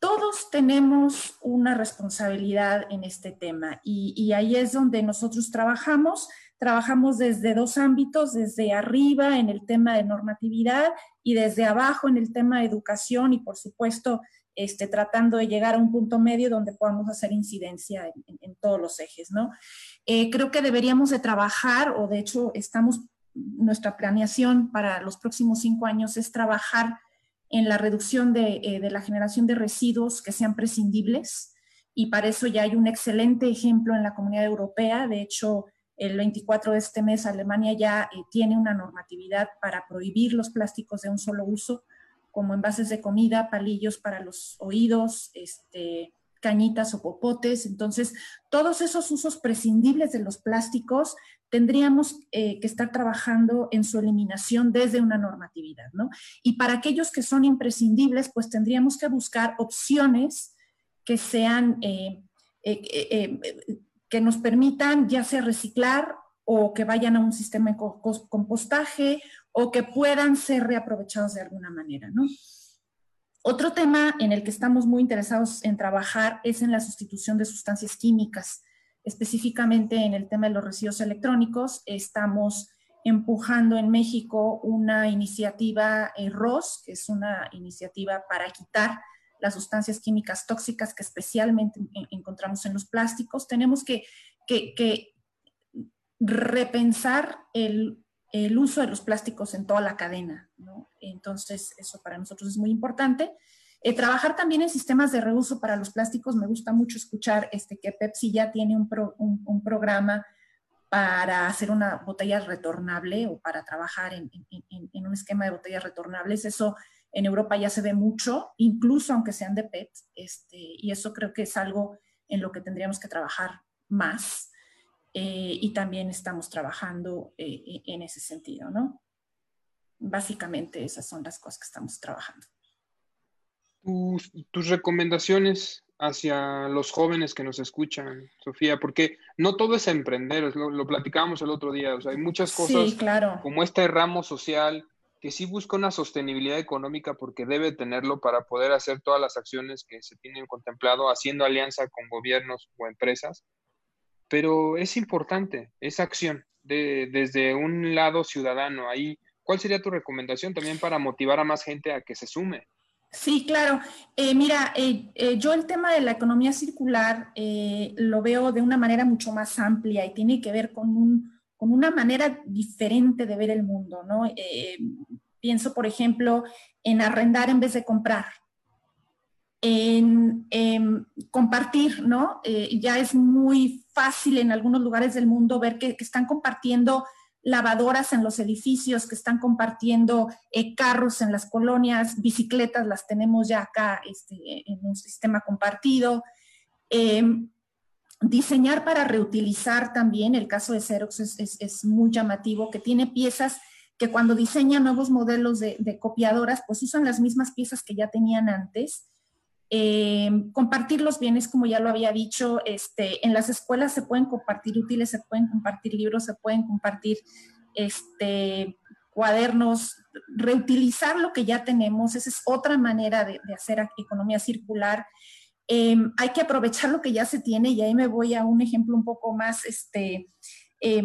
todos tenemos una responsabilidad en este tema y, ahí es donde nosotros trabajamos. Trabajamos desde dos ámbitos, desde arriba en el tema de normatividad y desde abajo en el tema de educación y por supuesto este, tratando de llegar a un punto medio donde podamos hacer incidencia en, todos los ejes, ¿no? Eh, creo que deberíamos de trabajar o de hecho estamos nuestra planeación para los próximos cinco años es trabajar en la reducción eh, de, la generación de residuos que sean prescindibles y para eso ya hay un excelente ejemplo en la comunidad europea. De hecho, el 24 de este mes Alemania ya eh, tiene una normatividad para prohibir los plásticos de un solo uso, como envases de comida, palillos para los oídos, este, cañitas o popotes. Entonces, todos esos usos prescindibles de los plásticos tendríamos eh, que estar trabajando en su eliminación desde una normatividad, ¿no? Y para aquellos que son imprescindibles, pues tendríamos que buscar opciones que sean, eh, eh, que nos permitan ya sea reciclar o que vayan a un sistema de compostaje o que puedan ser reaprovechados de alguna manera, ¿no? Otro tema en el que estamos muy interesados en trabajar es en la sustitución de sustancias químicas, específicamente en el tema de los residuos electrónicos. Estamos empujando en México una iniciativa eh, ROS, que es una iniciativa para quitar las sustancias químicas tóxicas que especialmente encontramos en los plásticos. Tenemos que, que repensar el el uso de los plásticos en toda la cadena. Entonces, eso para nosotros es muy importante. Eh, trabajar también en sistemas de reuso para los plásticos. Me gusta mucho escuchar este, que Pepsi ya tiene un, programa para hacer una botella retornable o para trabajar en, un esquema de botellas retornables. Eso en Europa ya se ve mucho, incluso aunque sean de PET, este, y eso creo que es algo en lo que tendríamos que trabajar más. Eh, y también estamos trabajando eh, en ese sentido, ¿no? Básicamente esas son las cosas que estamos trabajando. Tus, recomendaciones hacia los jóvenes que nos escuchan, Sofía, porque no todo es emprender, lo, lo platicábamos el otro día, o sea, hay muchas cosas claro. como este ramo social que sí busca una sostenibilidad económica porque debe tenerlo para poder hacer todas las acciones que se tienen contemplado, haciendo alianza con gobiernos o empresas, pero es importante esa acción de, desde un lado ciudadano. Ahí, ¿cuál sería tu recomendación también para motivar a más gente a que se sume? Sí, claro. Eh, mira, eh, eh, yo el tema de la economía circular lo veo de una manera mucho más amplia y tiene que ver con, un, con una manera diferente de ver el mundo, ¿no? pienso, por ejemplo, en arrendar en vez de comprar. En, compartir, ¿no? Eh, ya es muy fácil en algunos lugares del mundo ver que, están compartiendo lavadoras en los edificios, que están compartiendo eh, carros en las colonias, bicicletas las tenemos ya acá este, en un sistema compartido. Em, diseñar para reutilizar también, el caso de Xerox es, muy llamativo, que tiene piezas que cuando diseña nuevos modelos de, de copiadoras, pues usan las mismas piezas que ya tenían antes eh, compartir los bienes, como ya lo había dicho, este, en las escuelas se pueden compartir útiles, se pueden compartir libros, se pueden compartir este, cuadernos, reutilizar lo que ya tenemos, esa es otra manera de, hacer economía circular. Eh, hay que aprovechar lo que ya se tiene y ahí me voy a un ejemplo un poco más este, eh,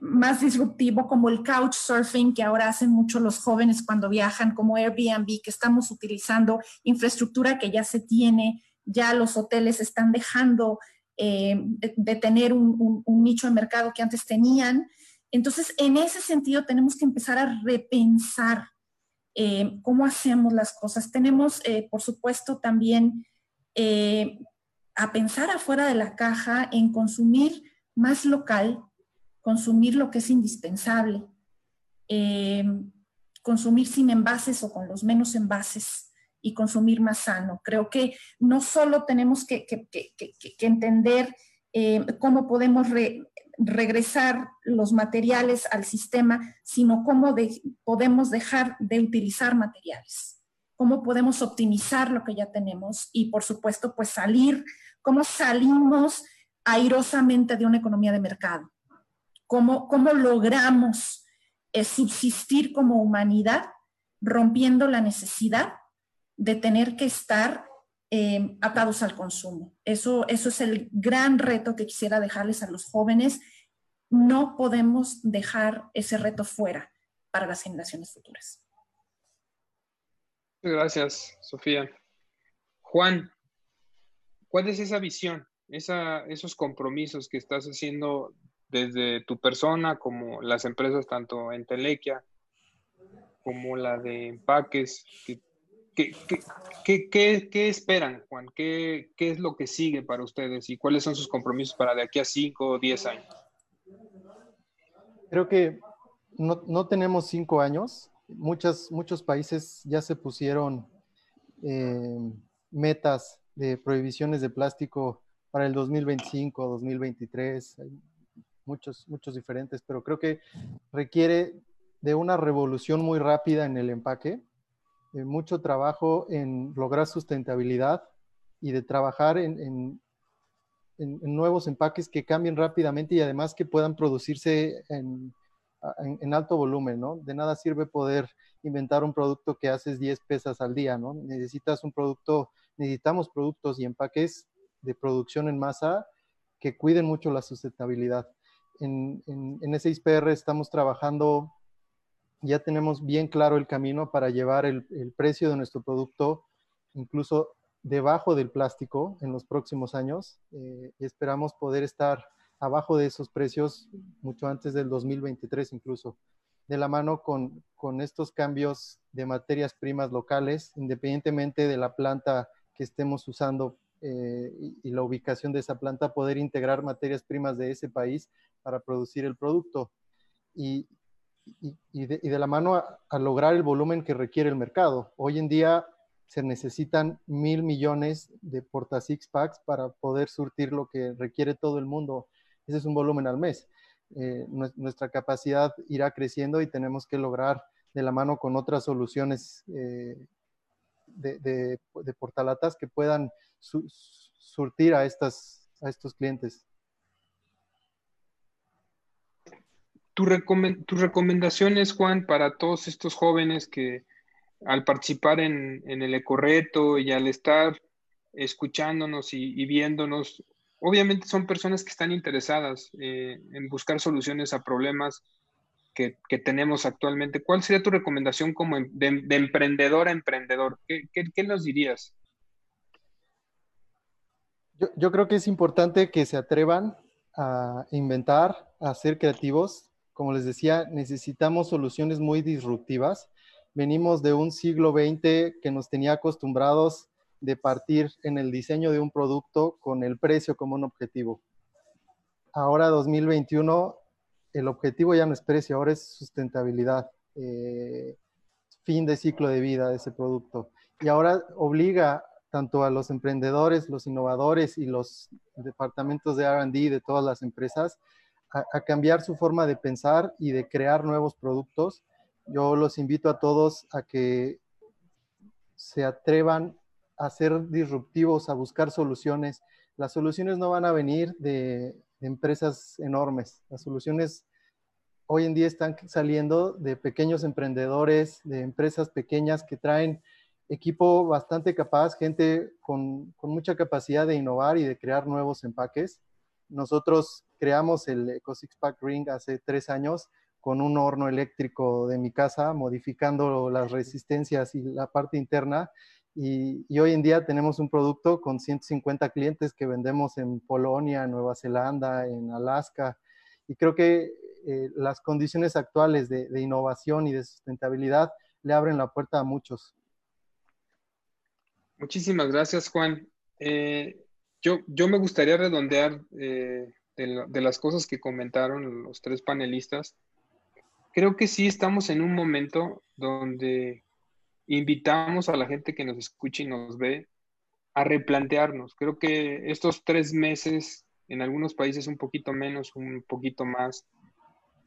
más disruptivo como el couchsurfing que ahora hacen mucho los jóvenes cuando viajan, como Airbnb, que estamos utilizando infraestructura que ya se tiene, ya los hoteles están dejando eh, de, tener un, nicho de mercado que antes tenían. Entonces, en ese sentido, tenemos que empezar a repensar eh, cómo hacemos las cosas. Tenemos, eh, por supuesto, también a pensar afuera de la caja en consumir más local, consumir lo que es indispensable, eh, consumir sin envases o con los menos envases y consumir más sano. Creo que no solo tenemos que, entender eh, cómo podemos regresar los materiales al sistema, sino cómo podemos dejar de utilizar materiales, cómo podemos optimizar lo que ya tenemos y, por supuesto, pues salir, cómo salimos airosamente de una economía de mercado cómo, logramos eh, subsistir como humanidad rompiendo la necesidad de tener que estar eh, atados al consumo. Eso, eso es el gran reto que quisiera dejarles a los jóvenes. No podemos dejar ese reto fuera para las generaciones futuras. Gracias, Sofía. Juan, ¿cuál es esa visión, esos compromisos que estás haciendo desde tu persona como las empresas tanto en Telequia como la de empaques. ¿Qué, qué, esperan, Juan? ¿Qué, es lo que sigue para ustedes y cuáles son sus compromisos para de aquí a 5 o 10 años? Creo que no, tenemos 5 años. Muchas, muchos países ya se pusieron eh, metas de prohibiciones de plástico para el 2025, 2023 muchos, muchos diferentes, pero creo que requiere de una revolución muy rápida en el empaque, de mucho trabajo en lograr sustentabilidad y de trabajar en, en, nuevos empaques que cambien rápidamente y además que puedan producirse en, alto volumen, ¿no? De nada sirve poder inventar un producto que haces 10 pesas al día, ¿no? Necesitas un producto, necesitamos productos y empaques de producción en masa que cuiden mucho la sustentabilidad en, en, ISPR estamos trabajando, ya tenemos bien claro el camino para llevar el, precio de nuestro producto incluso debajo del plástico en los próximos años. Eh, esperamos poder estar abajo de esos precios mucho antes del 2023 incluso, de la mano con estos cambios de materias primas locales, independientemente de la planta que estemos usando eh, y, la ubicación de esa planta, poder integrar materias primas de ese país para producir el producto. Y, y, de, la mano a, lograr el volumen que requiere el mercado. Hoy en día se necesitan mil millones de porta six packs para poder surtir lo que requiere todo el mundo. Ese es un volumen al mes. Eh, nuestra capacidad irá creciendo y tenemos que lograr de la mano con otras soluciones eh, de, de, portalatas que puedan surtir a, estas, a estos clientes. Tu tus recomendaciones, Juan, para todos estos jóvenes que al participar en, el ecorreto y al estar escuchándonos y, viéndonos, obviamente son personas que están interesadas eh, en buscar soluciones a problemas que, tenemos actualmente. ¿Cuál sería tu recomendación como em, de, emprendedor a emprendedor? ¿Qué, nos dirías? Yo, creo que es importante que se atrevan a inventar, a ser creativos, como les decía, necesitamos soluciones muy disruptivas. Venimos de un siglo XX que nos tenía acostumbrados de partir en el diseño de un producto con el precio como un objetivo. Ahora 2021, el objetivo ya no es precio, ahora es sustentabilidad, eh, fin de ciclo de vida de ese producto. Y ahora obliga tanto a los emprendedores, los innovadores y los departamentos de RD de todas las empresas a, cambiar su forma de pensar y de crear nuevos productos. Yo los invito a todos a que se atrevan a ser disruptivos, a buscar soluciones. Las soluciones no van a venir de, empresas enormes. Las soluciones hoy en día están saliendo de pequeños emprendedores, de empresas pequeñas que traen equipo bastante capaz, gente con, mucha capacidad de innovar y de crear nuevos empaques. Nosotros creamos el Eco Six Pack Ring hace tres años con un horno eléctrico de mi casa, modificando las resistencias y la parte interna. Y, hoy en día tenemos un producto con 150 clientes que vendemos en Polonia, Nueva Zelanda, en Alaska. Y creo que eh, las condiciones actuales de, de innovación y de sustentabilidad le abren la puerta a muchos. Muchísimas gracias, Juan. Eh, yo, yo me gustaría redondear eh, de, las cosas que comentaron los tres panelistas. Creo que sí estamos en un momento donde invitamos a la gente que nos escucha y nos ve a replantearnos. Creo que estos tres meses, en algunos países un poquito menos, un poquito más,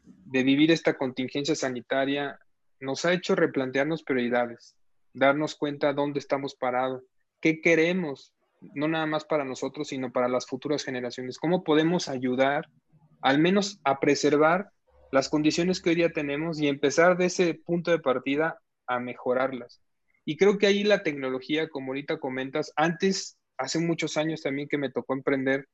de vivir esta contingencia sanitaria, nos ha hecho replantearnos prioridades darnos cuenta dónde estamos parados, qué queremos, no nada más para nosotros, sino para las futuras generaciones, cómo podemos ayudar al menos a preservar las condiciones que hoy día tenemos y empezar de ese punto de partida a mejorarlas. Y creo que ahí la tecnología, como ahorita comentas, antes, hace muchos años también que me tocó emprender,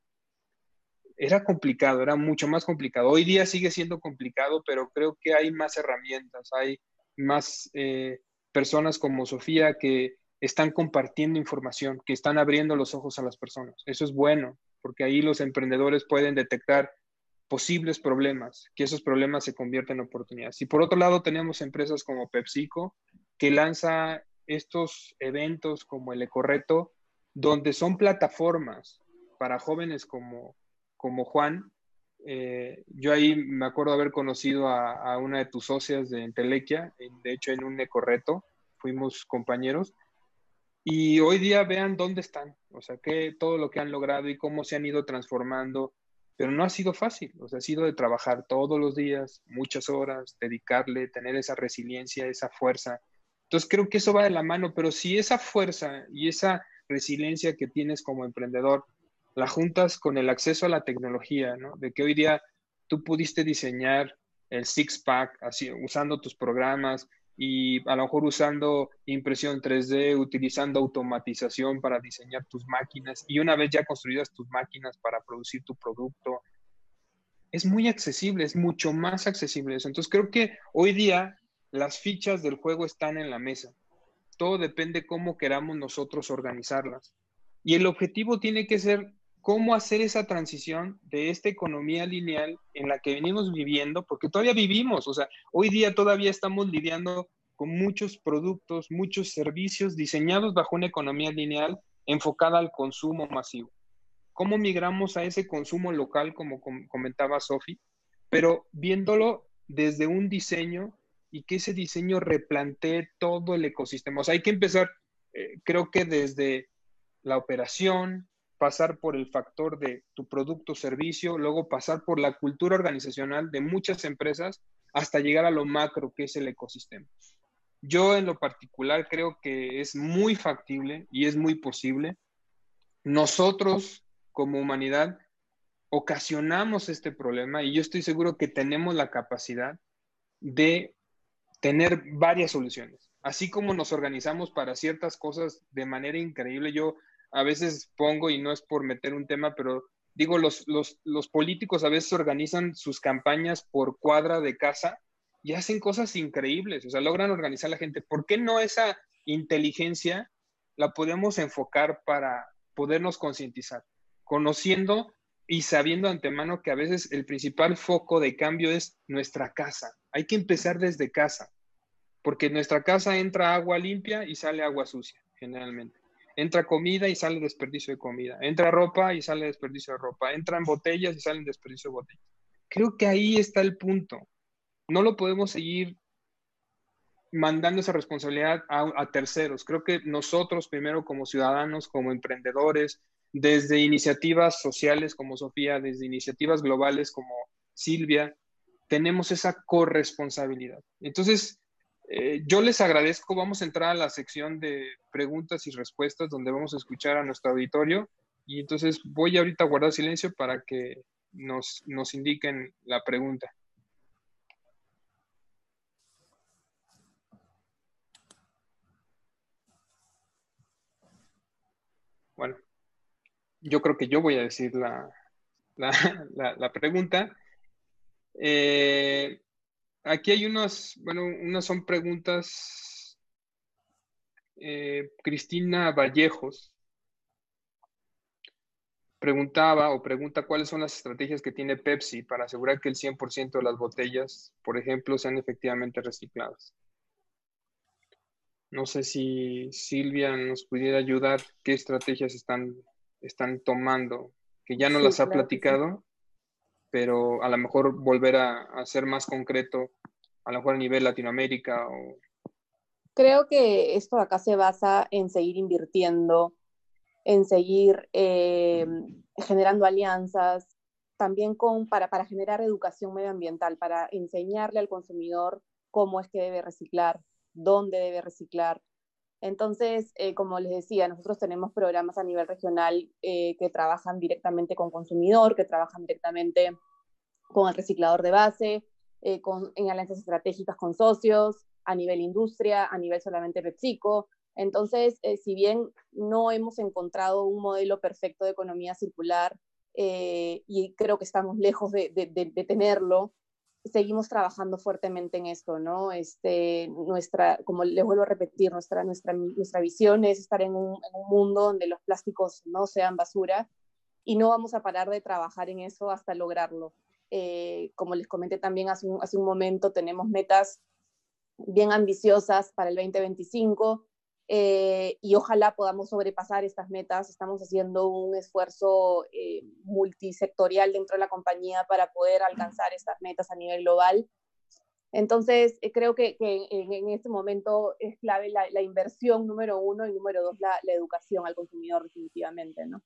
era complicado, era mucho más complicado. Hoy día sigue siendo complicado, pero creo que hay más herramientas, hay más eh, personas como Sofía que están compartiendo información, que están abriendo los ojos a las personas. Eso es bueno, porque ahí los emprendedores pueden detectar posibles problemas, que esos problemas se convierten en oportunidades. Y por otro lado, tenemos empresas como PepsiCo, que lanza estos eventos como el Ecorreto, donde son plataformas para jóvenes como, como Juan, eh, yo ahí me acuerdo haber conocido a, una de tus socias de Entelequia, de hecho en un ecorreto, fuimos compañeros, y hoy día vean dónde están, o sea, que todo lo que han logrado y cómo se han ido transformando, pero no ha sido fácil, o sea, ha sido de trabajar todos los días, muchas horas, dedicarle, tener esa resiliencia, esa fuerza. Entonces creo que eso va de la mano, pero si esa fuerza y esa resiliencia que tienes como emprendedor la juntas con el acceso a la tecnología, ¿no? De que hoy día tú pudiste diseñar el six pack así usando tus programas y a lo mejor usando impresión 3D, utilizando automatización para diseñar tus máquinas y una vez ya construidas tus máquinas para producir tu producto, es muy accesible, es mucho más accesible eso. Entonces creo que hoy día las fichas del juego están en la mesa. Todo depende cómo queramos nosotros organizarlas. Y el objetivo tiene que ser cómo hacer esa transición de esta economía lineal en la que venimos viviendo, porque todavía vivimos, o sea, hoy día todavía estamos lidiando con muchos productos, muchos servicios diseñados bajo una economía lineal enfocada al consumo masivo. ¿Cómo migramos a ese consumo local, como comentaba Sofi, pero viéndolo desde un diseño y que ese diseño replantee todo el ecosistema? O sea, hay que empezar, eh, creo que desde la operación, pasar por el factor de tu producto o servicio, luego pasar por la cultura organizacional de muchas empresas hasta llegar a lo macro que es el ecosistema. Yo en lo particular creo que es muy factible y es muy posible. Nosotros como humanidad ocasionamos este problema y yo estoy seguro que tenemos la capacidad de tener varias soluciones. Así como nos organizamos para ciertas cosas de manera increíble, yo a veces pongo, y no es por meter un tema, pero digo, los, los, políticos a veces organizan sus campañas por cuadra de casa y hacen cosas increíbles, o sea, logran organizar a la gente. ¿Por qué no esa inteligencia la podemos enfocar para podernos concientizar? Conociendo y sabiendo antemano que a veces el principal foco de cambio es nuestra casa. Hay que empezar desde casa, porque en nuestra casa entra agua limpia y sale agua sucia, generalmente. Entra comida y sale desperdicio de comida. Entra ropa y sale desperdicio de ropa. Entran botellas y salen desperdicio de botellas. Creo que ahí está el punto. No lo podemos seguir mandando esa responsabilidad a, terceros. Creo que nosotros primero como ciudadanos, como emprendedores, desde iniciativas sociales como Sofía, desde iniciativas globales como Silvia, tenemos esa corresponsabilidad. Entonces, eh, yo les agradezco. Vamos a entrar a la sección de preguntas y respuestas donde vamos a escuchar a nuestro auditorio. Y entonces voy ahorita a guardar silencio para que nos, nos indiquen la pregunta. Bueno, yo creo que yo voy a decir la, la, pregunta. Eh, aquí hay unos, bueno, unas son preguntas. Eh, Cristina Vallejos preguntaba o pregunta cuáles son las estrategias que tiene Pepsi para asegurar que el 100% de las botellas, por ejemplo, sean efectivamente recicladas. No sé si Silvia nos pudiera ayudar, qué estrategias están, están tomando, que ya no las ha platicado, pero a lo mejor volver a, ser más concreto, a lo mejor a nivel Latinoamérica. O... Creo que esto acá se basa en seguir invirtiendo, en seguir eh, generando alianzas, también con, para, para generar educación medioambiental, para enseñarle al consumidor cómo es que debe reciclar, dónde debe reciclar. Entonces, eh, como les decía, nosotros tenemos programas a nivel regional eh, que trabajan directamente con consumidor, que trabajan directamente con el reciclador de base, eh, con, en alianzas estratégicas con socios, a nivel industria, a nivel solamente PepsiCo. Entonces, si bien no hemos encontrado un modelo perfecto de economía circular, y creo que estamos lejos de tenerlo, seguimos trabajando fuertemente en esto, ¿no? Este, nuestra, como les vuelvo a repetir, nuestra, nuestra, nuestra visión es estar en un, mundo donde los plásticos no sean basura y no vamos a parar de trabajar en eso hasta lograrlo. Eh, como les comenté también hace un, hace un momento, tenemos metas bien ambiciosas para el 2025 eh, y ojalá podamos sobrepasar estas metas. Estamos haciendo un esfuerzo eh, multisectorial dentro de la compañía para poder alcanzar estas metas a nivel global. Entonces, eh, creo que, en, este momento es clave la, inversión número uno y número dos, la, la, educación al consumidor definitivamente, ¿no?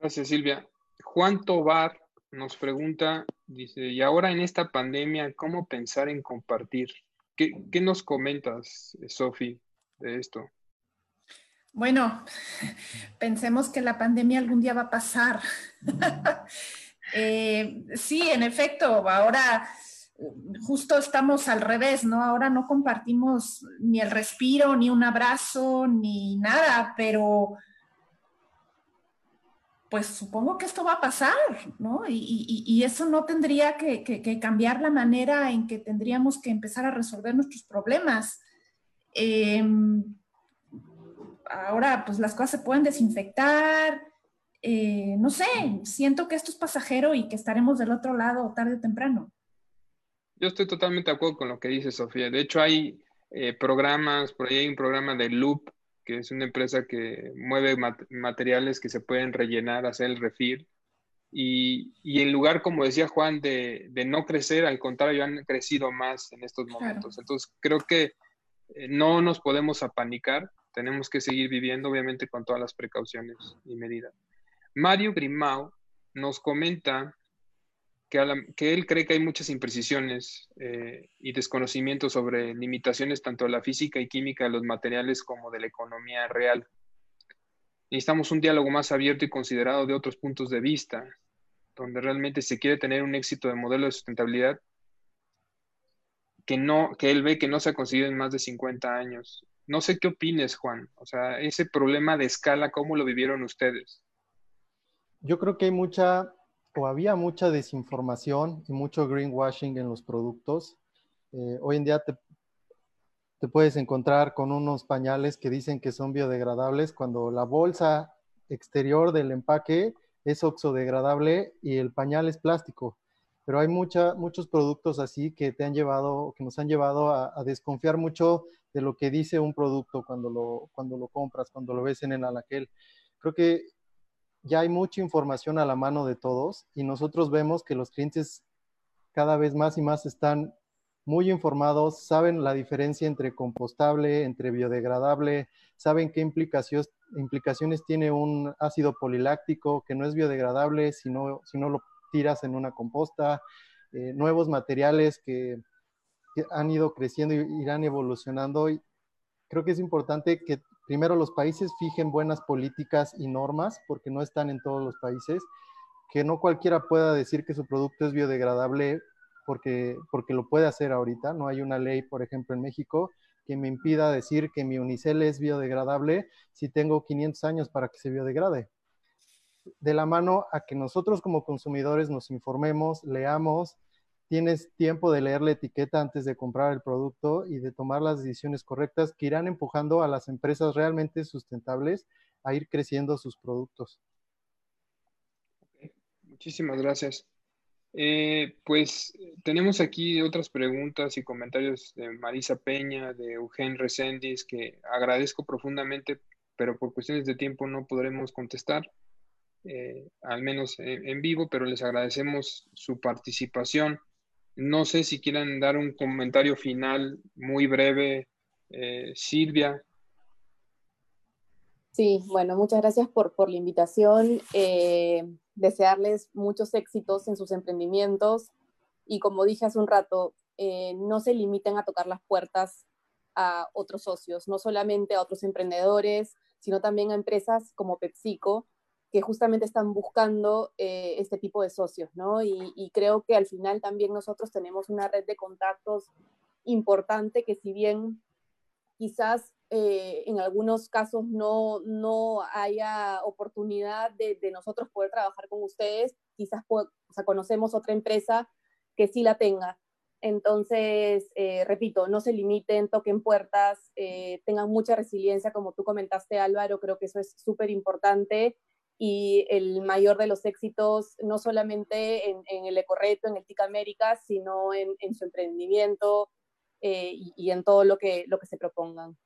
Gracias, Silvia. Juan Tobar nos pregunta, dice, y ahora en esta pandemia, ¿cómo pensar en compartir? ¿Qué, nos comentas, Sofi, de esto? Bueno, pensemos que la pandemia algún día va a pasar. Eh, sí, en efecto, ahora justo estamos al revés, ¿no? Ahora no compartimos ni el respiro, ni un abrazo, ni nada, pero pues supongo que esto va a pasar, ¿no? Y, eso no tendría que, cambiar la manera en que tendríamos que empezar a resolver nuestros problemas. Em, ahora, pues las cosas se pueden desinfectar, eh, no sé, siento que esto es pasajero y que estaremos del otro lado tarde o temprano. Yo estoy totalmente de acuerdo con lo que dice Sofía. De hecho, hay eh, programas, por ahí hay un programa de Loop que es una empresa que mueve materiales que se pueden rellenar, hacer el refil. Y, y en lugar, como decía Juan, de, de, no crecer, al contrario, han crecido más en estos momentos. Entonces, creo que eh, no nos podemos apanicar, tenemos que seguir viviendo, obviamente, con todas las precauciones y medidas. Mario Grimau nos comenta que, él cree que hay muchas imprecisiones eh, y desconocimientos sobre limitaciones tanto de la física y química de los materiales como de la economía real. Necesitamos un diálogo más abierto y considerado de otros puntos de vista, donde realmente se quiere tener un éxito de modelo de sustentabilidad que, no, que él ve que no se ha conseguido en más de 50 años. No sé qué opines, Juan. O sea, ese problema de escala, ¿cómo lo vivieron ustedes? Yo creo que hay mucha o había mucha desinformación y mucho greenwashing en los productos. Eh, hoy en día te, puedes encontrar con unos pañales que dicen que son biodegradables cuando la bolsa exterior del empaque es oxodegradable y el pañal es plástico. pero hay muchos productos así que te han llevado, que nos han llevado a, desconfiar mucho de lo que dice un producto cuando lo, cuando lo compras, cuando lo ves en el alaquel. Creo que ya hay mucha información a la mano de todos y nosotros vemos que los clientes cada vez más y más están muy informados, saben la diferencia entre compostable, entre biodegradable, saben qué implicaciones, implicaciones tiene un ácido poliláctico que no es biodegradable si no, si no lo tiras en una composta, eh, nuevos materiales que, han ido creciendo y irán evolucionando. Y creo que es importante que primero los países fijen buenas políticas y normas, porque no están en todos los países, que no cualquiera pueda decir que su producto es biodegradable porque, porque lo puede hacer ahorita. No hay una ley, por ejemplo, en México que me impida decir que mi unicel es biodegradable si tengo 500 años para que se biodegrade de la mano a que nosotros como consumidores nos informemos, leamos, tienes tiempo de leer la etiqueta antes de comprar el producto y de tomar las decisiones correctas que irán empujando a las empresas realmente sustentables a ir creciendo sus productos. Muchísimas gracias. Eh, pues tenemos aquí otras preguntas y comentarios de Marisa Peña, de Eugen Reséndiz, que agradezco profundamente, pero por cuestiones de tiempo no podremos contestar. Eh, al menos en, vivo, pero les agradecemos su participación. No sé si quieren dar un comentario final muy breve, eh, Silvia. Sí, bueno, muchas gracias por, por la invitación. Eh, desearles muchos éxitos en sus emprendimientos y como dije hace un rato, no se limiten a tocar las puertas a otros socios, no solamente a otros emprendedores, sino también a empresas como PepsiCo, que justamente están buscando eh, este tipo de socios, ¿no? Y, creo que al final también nosotros tenemos una red de contactos importante que si bien quizás eh, en algunos casos no, no haya oportunidad de, nosotros poder trabajar con ustedes, quizás o sea, conocemos otra empresa que sí la tenga. Entonces, eh, repito, no se limiten, toquen puertas, tengan mucha resiliencia, como tú comentaste, Álvaro, creo que eso es súper importante y el mayor de los éxitos, no solamente en, el Ecorreto, en el TIC América, sino en, su emprendimiento eh, y, en todo lo que, lo que se propongan.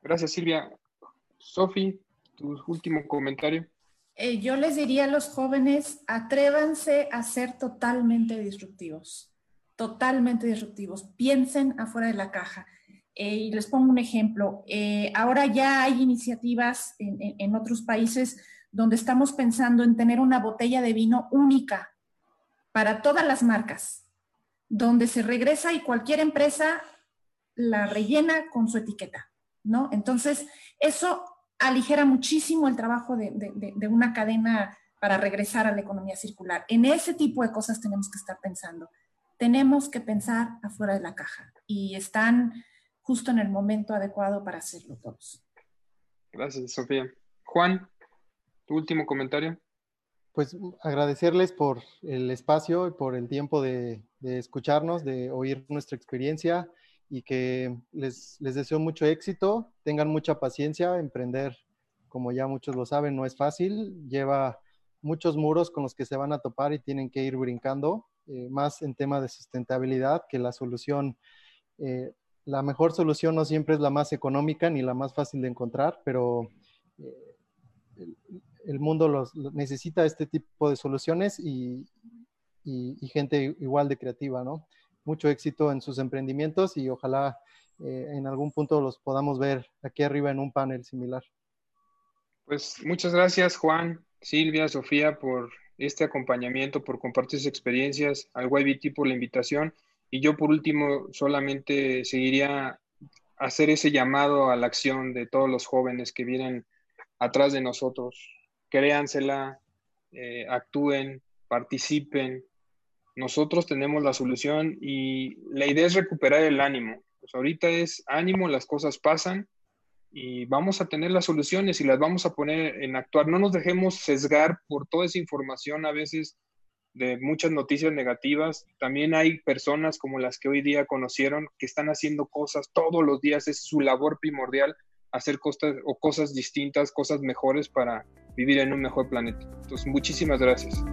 Gracias, Silvia. Sofi, tu último comentario. Eh, yo les diría a los jóvenes, atrévanse a ser totalmente disruptivos, totalmente disruptivos. Piensen afuera de la caja. Eh, y les pongo un ejemplo. Eh, ahora ya hay iniciativas en, otros países donde estamos pensando en tener una botella de vino única para todas las marcas, donde se regresa y cualquier empresa la rellena con su etiqueta, ¿no? Entonces, eso aligera muchísimo el trabajo de, de una cadena para regresar a la economía circular. En ese tipo de cosas tenemos que estar pensando. Tenemos que pensar afuera de la caja y están justo en el momento adecuado para hacerlo todos. Gracias, Sofía. Juan, tu último comentario. Pues agradecerles por el espacio y por el tiempo de, escucharnos, de oír nuestra experiencia y que les, les, deseo mucho éxito, tengan mucha paciencia, emprender, como ya muchos lo saben, no es fácil, lleva muchos muros con los que se van a topar y tienen que ir brincando, eh, más en tema de sustentabilidad, que la solución eh, la mejor solución no siempre es la más económica ni la más fácil de encontrar, pero eh, el, mundo los, necesita este tipo de soluciones y, gente igual de creativa, ¿no? Mucho éxito en sus emprendimientos y ojalá eh, en algún punto los podamos ver aquí arriba en un panel similar. Pues muchas gracias Juan, Silvia, Sofía por este acompañamiento, por compartir sus experiencias, al YBT por la invitación y yo por último solamente seguiría hacer ese llamado a la acción de todos los jóvenes que vienen atrás de nosotros. Créansela, eh, actúen, participen. Nosotros tenemos la solución y la idea es recuperar el ánimo. Pues ahorita es ánimo, las cosas pasan y vamos a tener las soluciones y las vamos a poner en actuar. No nos dejemos sesgar por toda esa información a veces de muchas noticias negativas. También hay personas como las que hoy día conocieron que están haciendo cosas todos los días, es su labor primordial hacer cosas o cosas distintas, cosas mejores para vivir en un mejor planeta. Entonces, muchísimas gracias.